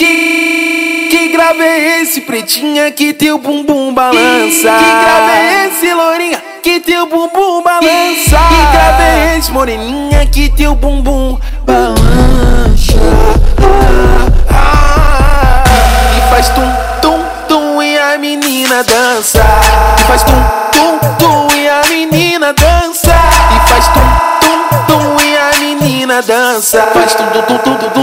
Que, que grave é esse, pretinha, que teu bumbum balança? Que, que grave é esse, lourinha, que teu bumbum balança? Que, que grave é esse, moreninha, que teu bumbum balança? Ah, ah, ah, e faz tum, tum, tum e a menina dança. E faz tum, tum, tum e a menina dança. E faz tum, tum, tum e a menina dança. Faz tum, tum, tum, tum, tum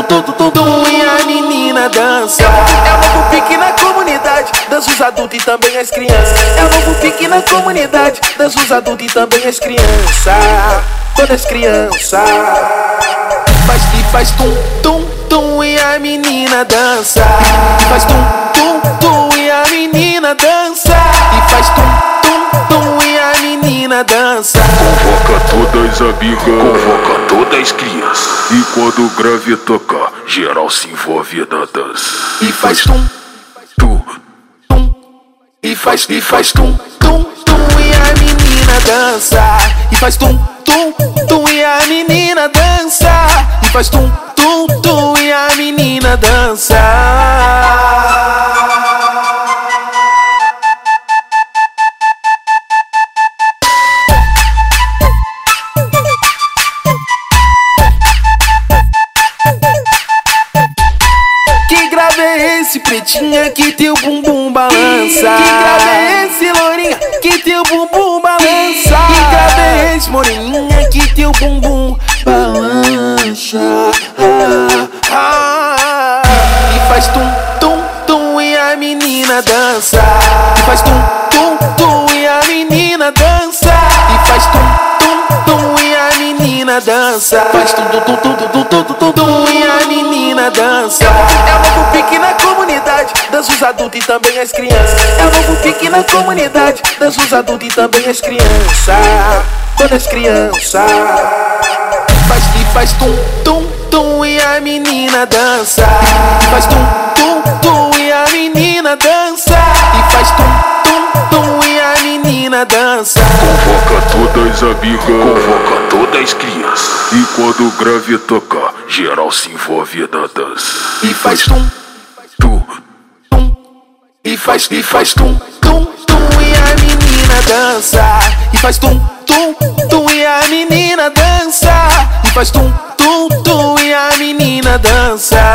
os adultos e também as crianças. É o novo pique na comunidade, dança os adultos e também as crianças. Todas as crianças. Faz que faz tum, tum, tum e a menina dança. Faz tum, tum, tum e a menina dança. E faz tum, tum, tum e a menina dança. Convoca todas as amigas, convoca todas as crianças. E quando o grave toca, geral se envolve na dança. E faz tum, tu, tum. E faz, e faz tum, tum, tum e a menina dança. E faz tum, tum, tum e a menina dança. E faz tum, tum, tum e a menina dança. Esse, pretinha, que teu bumbum balança? Que grave é esse, lourinha, que teu bumbum balança? Que grave é esse, moreninha, que teu bumbum balança? Ah, ah, e faz tum, tum, tum e a menina dança. E faz tum, tum, tum e a menina dança. E faz tum, tum, tum e a menina dança. Faz tum, tum, tum, tum, tum, tum, tum, tum, tum e a menina dança. É o pique na comunidade, dança os adultos e também as crianças. É o novo pique na comunidade, dança os adultos e também as crianças. Todas as crianças. Faz que faz tum, tum, tum e a menina dança. Faz tum, tum, tum e a menina dança. E faz tum, tum, tum e a menina dança. convoca todas as amigas, convoca todas as crianças. E quando o grave toca, geral se envolve na dança. E faz tum, tu, tum. E faz, e faz tum, tum, tum e a menina dança. E faz tum, tum, tum e a menina dança. E faz tum, tum, tum e a menina dança.